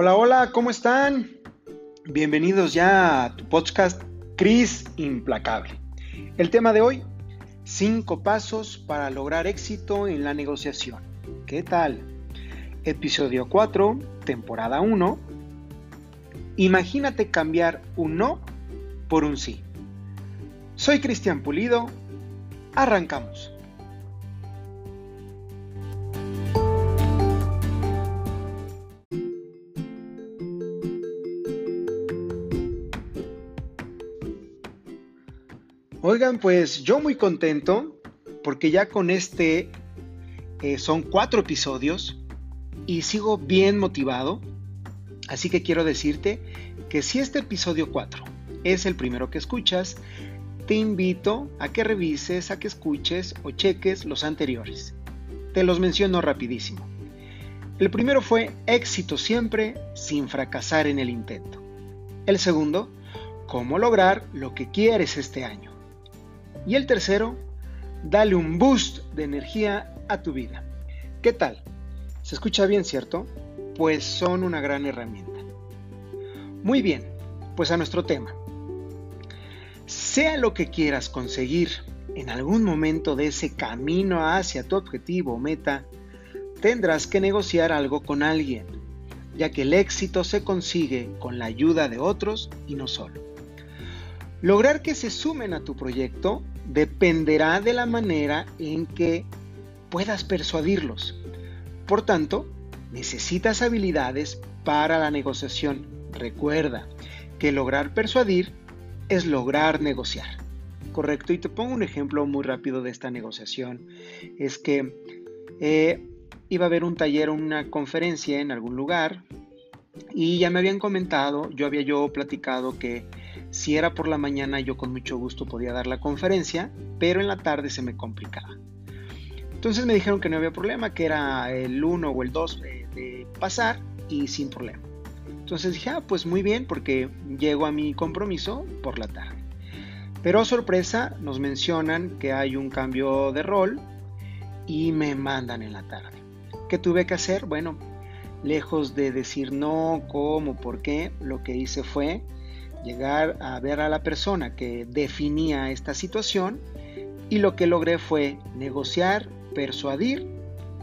Hola, hola, ¿cómo están? Bienvenidos ya a tu podcast Cris Implacable. El tema de hoy, cinco pasos para lograr éxito en la negociación. ¿Qué tal? Episodio 4, temporada 1. Imagínate cambiar un no por un sí. Soy Cristian Pulido. Arrancamos. Oigan, pues yo muy contento porque ya con este eh, son cuatro episodios y sigo bien motivado. Así que quiero decirte que si este episodio 4 es el primero que escuchas, te invito a que revises, a que escuches o cheques los anteriores. Te los menciono rapidísimo. El primero fue éxito siempre sin fracasar en el intento. El segundo, cómo lograr lo que quieres este año. Y el tercero, dale un boost de energía a tu vida. ¿Qué tal? ¿Se escucha bien, cierto? Pues son una gran herramienta. Muy bien, pues a nuestro tema. Sea lo que quieras conseguir en algún momento de ese camino hacia tu objetivo o meta, tendrás que negociar algo con alguien, ya que el éxito se consigue con la ayuda de otros y no solo. Lograr que se sumen a tu proyecto dependerá de la manera en que puedas persuadirlos. Por tanto, necesitas habilidades para la negociación. Recuerda que lograr persuadir es lograr negociar. Correcto, y te pongo un ejemplo muy rápido de esta negociación. Es que eh, iba a haber un taller o una conferencia en algún lugar y ya me habían comentado, yo había yo platicado que si era por la mañana yo con mucho gusto podía dar la conferencia, pero en la tarde se me complicaba. Entonces me dijeron que no había problema, que era el 1 o el 2 de, pasar y sin problema. Entonces dije, ah, pues muy bien, porque llego a mi compromiso por la tarde. Pero sorpresa, nos mencionan que hay un cambio de rol y me mandan en la tarde. ¿Qué tuve que hacer? Bueno, lejos de decir no, cómo, por qué, lo que hice fue llegar a ver a la persona que definía esta situación y lo que logré fue negociar, persuadir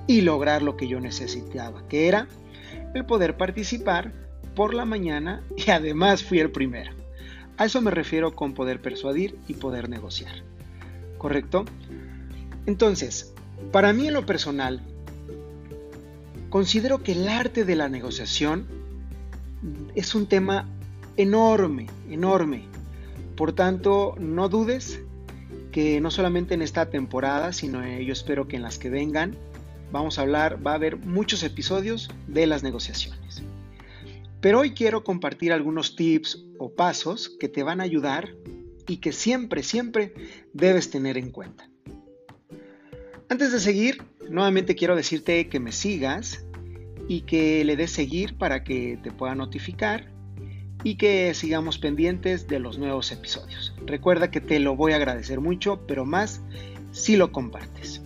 y lograr lo que yo necesitaba, que era el poder participar por la mañana y además fui el primero. A eso me refiero con poder persuadir y poder negociar. ¿Correcto? Entonces, para mí en lo personal, considero que el arte de la negociación es un tema enorme, enorme. Por tanto, no dudes que no solamente en esta temporada, sino yo espero que en las que vengan, vamos a hablar, va a haber muchos episodios de las negociaciones. Pero hoy quiero compartir algunos tips o pasos que te van a ayudar y que siempre, siempre debes tener en cuenta. Antes de seguir, nuevamente quiero decirte que me sigas y que le des seguir para que te pueda notificar y que sigamos pendientes de los nuevos episodios. Recuerda que te lo voy a agradecer mucho, pero más si lo compartes.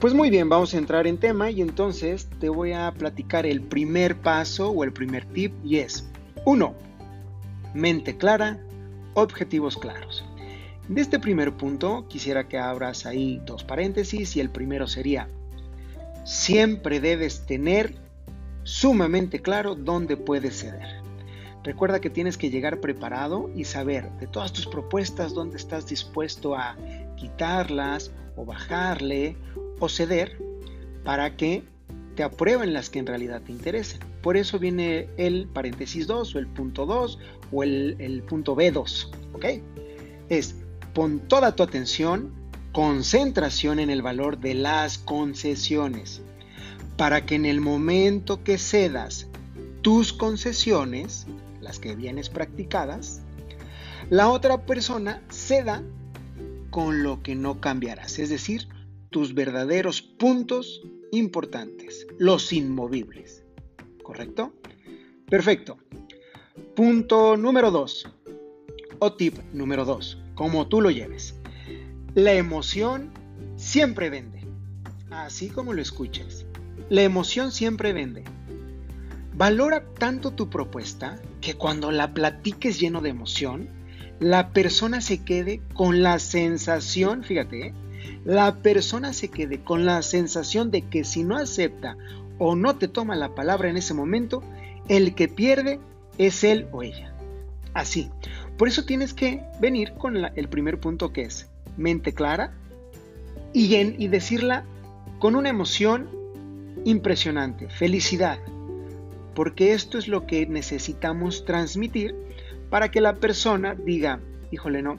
Pues muy bien, vamos a entrar en tema y entonces te voy a platicar el primer paso o el primer tip y es 1. Mente clara, objetivos claros. De este primer punto quisiera que abras ahí dos paréntesis y el primero sería, siempre debes tener sumamente claro dónde puedes ceder. Recuerda que tienes que llegar preparado y saber de todas tus propuestas dónde estás dispuesto a quitarlas o bajarle o ceder para que te aprueben las que en realidad te interesen. Por eso viene el paréntesis 2 o el punto 2 o el, punto B2. ¿Ok? Es pon toda tu atención, concentración en el valor de las concesiones, para que en el momento que cedas tus concesiones, las que vienes practicadas, la otra persona ceda con lo que no cambiarás, es decir, tus verdaderos puntos importantes, los inmovibles. ¿Correcto? Perfecto. Punto número 2. O tip número 2, como tú lo lleves. La emoción siempre vende. Así como lo escuchas. La emoción siempre vende. Valora tanto tu propuesta que cuando la platiques lleno de emoción, la persona se quede con la sensación, fíjate, ¿eh? la persona se quede con la sensación de que si no acepta o no te toma la palabra en ese momento, el que pierde es él o ella. Así. Por eso tienes que venir con el primer punto que es mente clara y, y decirla con una emoción impresionante, felicidad, porque esto es lo que necesitamos transmitir para que la persona diga, híjole, no,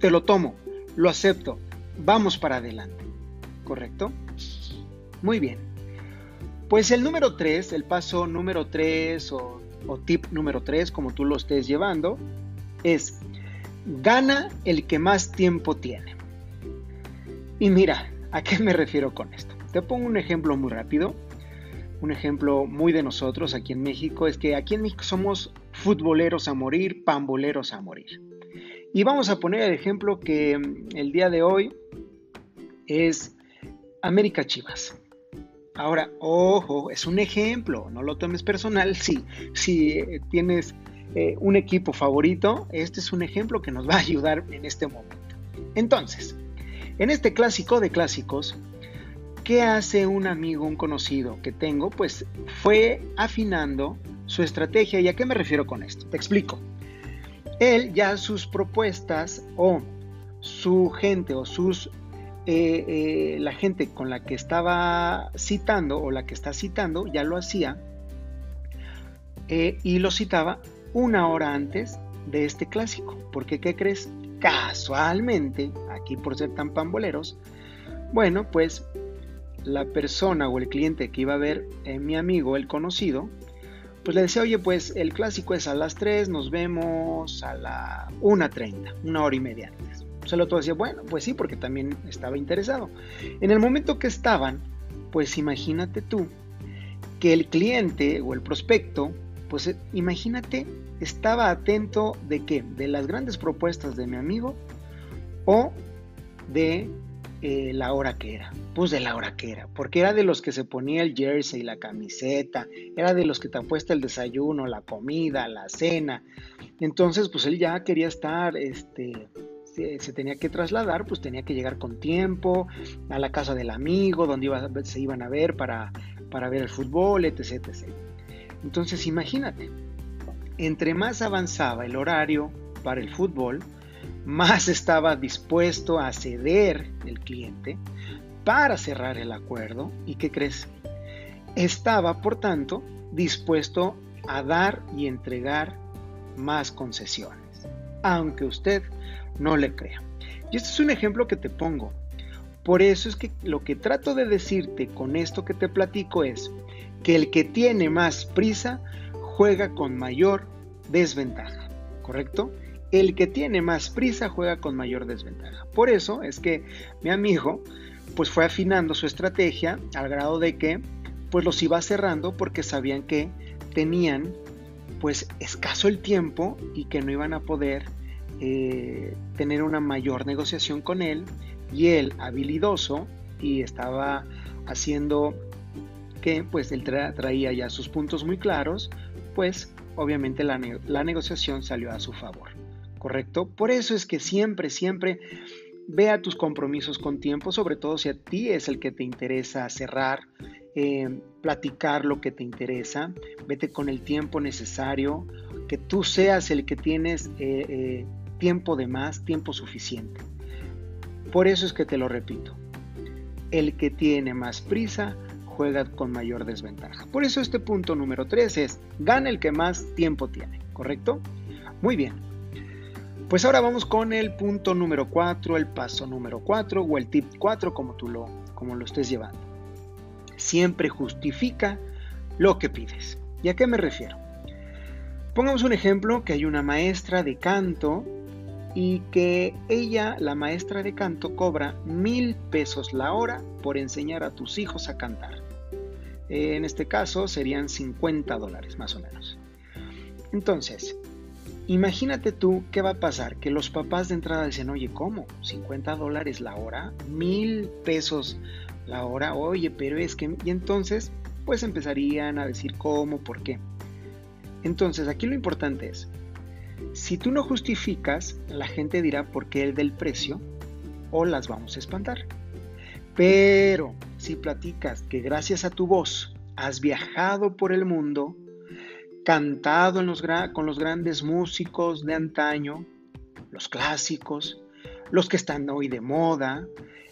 te lo tomo, lo acepto, vamos para adelante. ¿Correcto? Muy bien. Pues el número 3, el paso número 3 o, o tip número 3, como tú lo estés llevando, es gana el que más tiempo tiene. Y mira, ¿a qué me refiero con esto? Te pongo un ejemplo muy rápido. Un ejemplo muy de nosotros aquí en México es que aquí en México somos futboleros a morir, pamboleros a morir. Y vamos a poner el ejemplo que mm, el día de hoy es América Chivas. Ahora, ojo, es un ejemplo, no lo tomes personal. Si, si eh, tienes eh, un equipo favorito, este es un ejemplo que nos va a ayudar en este momento. Entonces, en este clásico de clásicos, ¿qué hace un amigo, un conocido que tengo? Pues fue afinando su estrategia. ¿Y a qué me refiero con esto? Te explico él ya sus propuestas o su gente o sus eh, eh, la gente con la que estaba citando o la que está citando ya lo hacía eh, y lo citaba una hora antes de este clásico. Porque, ¿qué crees? Casualmente, aquí por ser tan pamboleros, bueno, pues la persona o el cliente que iba a ver, mi amigo, el conocido, pues le decía, oye, pues el clásico es a las 3, nos vemos a la 1.30, una hora y media antes. El otro decía, bueno, pues sí, porque también estaba interesado. En el momento que estaban, pues imagínate tú que el cliente o el prospecto, pues eh, imagínate, estaba atento de qué? De las grandes propuestas de mi amigo o de eh, la hora que era. Pues de la hora que era, porque era de los que se ponía el jersey, la camiseta, era de los que te apuesta el desayuno, la comida, la cena. Entonces, pues él ya quería estar, este, se, tenía que trasladar, pues tenía que llegar con tiempo a la casa del amigo, donde se iban a ver para, para ver el fútbol, etc, etc. Entonces, imagínate, entre más avanzaba el horario para el fútbol, más estaba dispuesto a ceder el cliente para cerrar el acuerdo y ¿qué crees? Estaba, por tanto, dispuesto a dar y entregar más concesiones, aunque usted no le crea. Y este es un ejemplo que te pongo. Por eso es que lo que trato de decirte con esto que te platico es que el que tiene más prisa juega con mayor desventaja, ¿correcto? El que tiene más prisa juega con mayor desventaja. Por eso es que mi amigo pues fue afinando su estrategia al grado de que pues los iba cerrando porque sabían que tenían pues escaso el tiempo y que no iban a poder eh, tener una mayor negociación con él y él habilidoso y estaba haciendo que pues él traía ya sus puntos muy claros pues obviamente la negociación salió a su favor. ¿Correcto? Por eso es que siempre, siempre vea tus compromisos con tiempo, sobre todo si a ti es el que te interesa cerrar, eh, platicar lo que te interesa, vete con el tiempo necesario, que tú seas el que tienes eh, eh, tiempo de más, tiempo suficiente. Por eso es que te lo repito, el que tiene más prisa juega con mayor desventaja. Por eso este punto número 3 es, gana el que más tiempo tiene, ¿correcto? Muy bien. Pues ahora vamos con el punto número 4, el paso número 4 o el tip 4 como tú lo, como lo estés llevando. Siempre justifica lo que pides. ¿Y a qué me refiero? Pongamos un ejemplo que hay una maestra de canto y que ella, la maestra de canto, cobra mil pesos la hora por enseñar a tus hijos a cantar. En este caso serían 50 dólares más o menos. Entonces, Imagínate tú qué va a pasar, que los papás de entrada dicen, oye, ¿cómo? ¿50 dólares la hora? ¿Mil pesos la hora? Oye, pero es que... Y entonces pues empezarían a decir cómo, por qué. Entonces, aquí lo importante es, si tú no justificas, la gente dirá por qué el del precio o las vamos a espantar. Pero si platicas que gracias a tu voz has viajado por el mundo, cantado con los grandes músicos de antaño, los clásicos, los que están hoy de moda,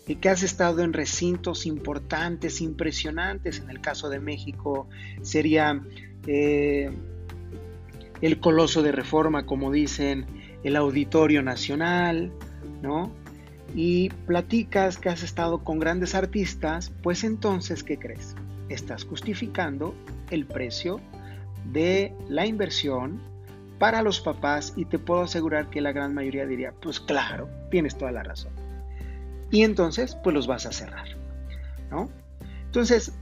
y que has estado en recintos importantes, impresionantes, en el caso de México sería eh, el Coloso de Reforma, como dicen, el Auditorio Nacional, ¿no? Y platicas que has estado con grandes artistas, pues entonces, ¿qué crees? Estás justificando el precio de la inversión para los papás y te puedo asegurar que la gran mayoría diría, pues claro, tienes toda la razón. Y entonces, pues los vas a cerrar, ¿no? Entonces,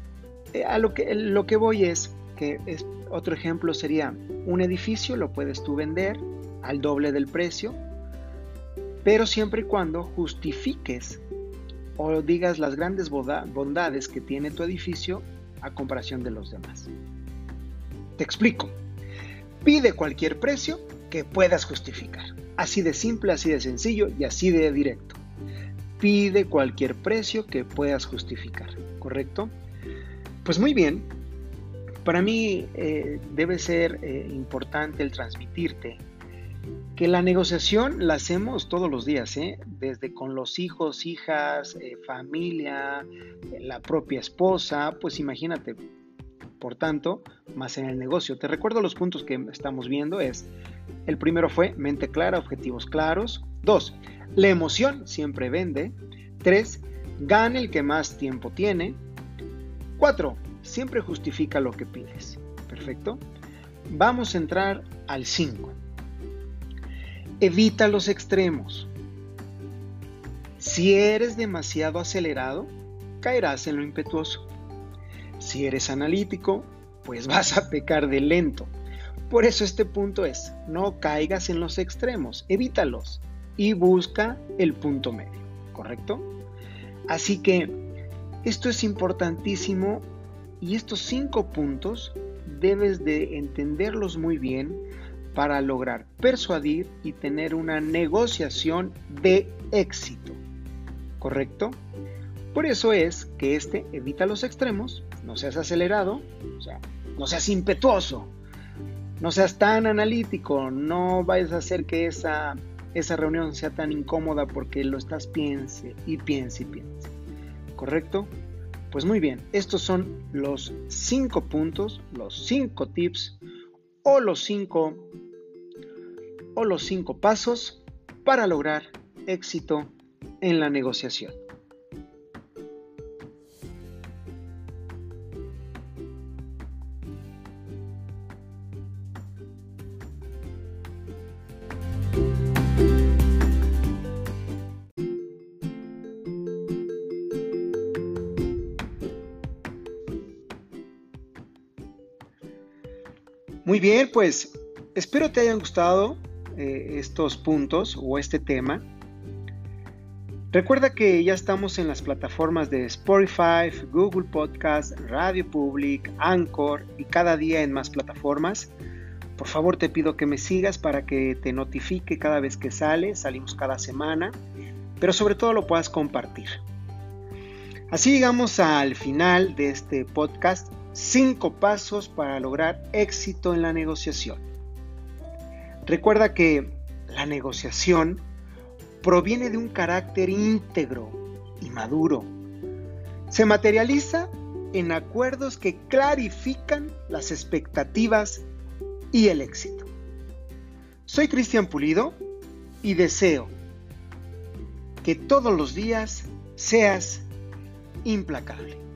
eh, a lo que, lo que voy es que es, otro ejemplo sería un edificio, lo puedes tú vender al doble del precio, pero siempre y cuando justifiques o digas las grandes bondades que tiene tu edificio a comparación de los demás. Te explico. Pide cualquier precio que puedas justificar. Así de simple, así de sencillo y así de directo. Pide cualquier precio que puedas justificar, ¿correcto? Pues muy bien, para mí eh, debe ser eh, importante el transmitirte que la negociación la hacemos todos los días, ¿eh? desde con los hijos, hijas, familia, la propia esposa, pues imagínate, por tanto, más en el negocio. Te recuerdo los puntos que estamos viendo. Es, el primero fue mente clara, objetivos claros. Dos, la emoción siempre vende. Tres, gana el que más tiempo tiene. Cuatro, siempre justifica lo que pides. Perfecto. Vamos a entrar al 5. Evita los extremos. Si eres demasiado acelerado, caerás en lo impetuoso. Si eres analítico, pues vas a pecar de lento. Por eso este punto es, no caigas en los extremos, evítalos y busca el punto medio, ¿correcto? Así que esto es importantísimo y estos cinco puntos debes de entenderlos muy bien para lograr persuadir y tener una negociación de éxito, ¿correcto? Por eso es que este evita los extremos, no seas acelerado, o sea, no seas impetuoso, no seas tan analítico, no vayas a hacer que esa, esa reunión sea tan incómoda porque lo estás piense y piense y piense. ¿Correcto? Pues muy bien, estos son los cinco puntos, los cinco tips o los cinco o los cinco pasos para lograr éxito en la negociación. Muy bien, pues espero te hayan gustado eh, estos puntos o este tema. Recuerda que ya estamos en las plataformas de Spotify, Google Podcast, Radio Public, Anchor y cada día en más plataformas. Por favor te pido que me sigas para que te notifique cada vez que sale, salimos cada semana, pero sobre todo lo puedas compartir. Así llegamos al final de este podcast Cinco pasos para lograr éxito en la negociación. Recuerda que la negociación proviene de un carácter íntegro y maduro. Se materializa en acuerdos que clarifican las expectativas y el éxito. Soy Cristian Pulido y deseo que todos los días seas implacable.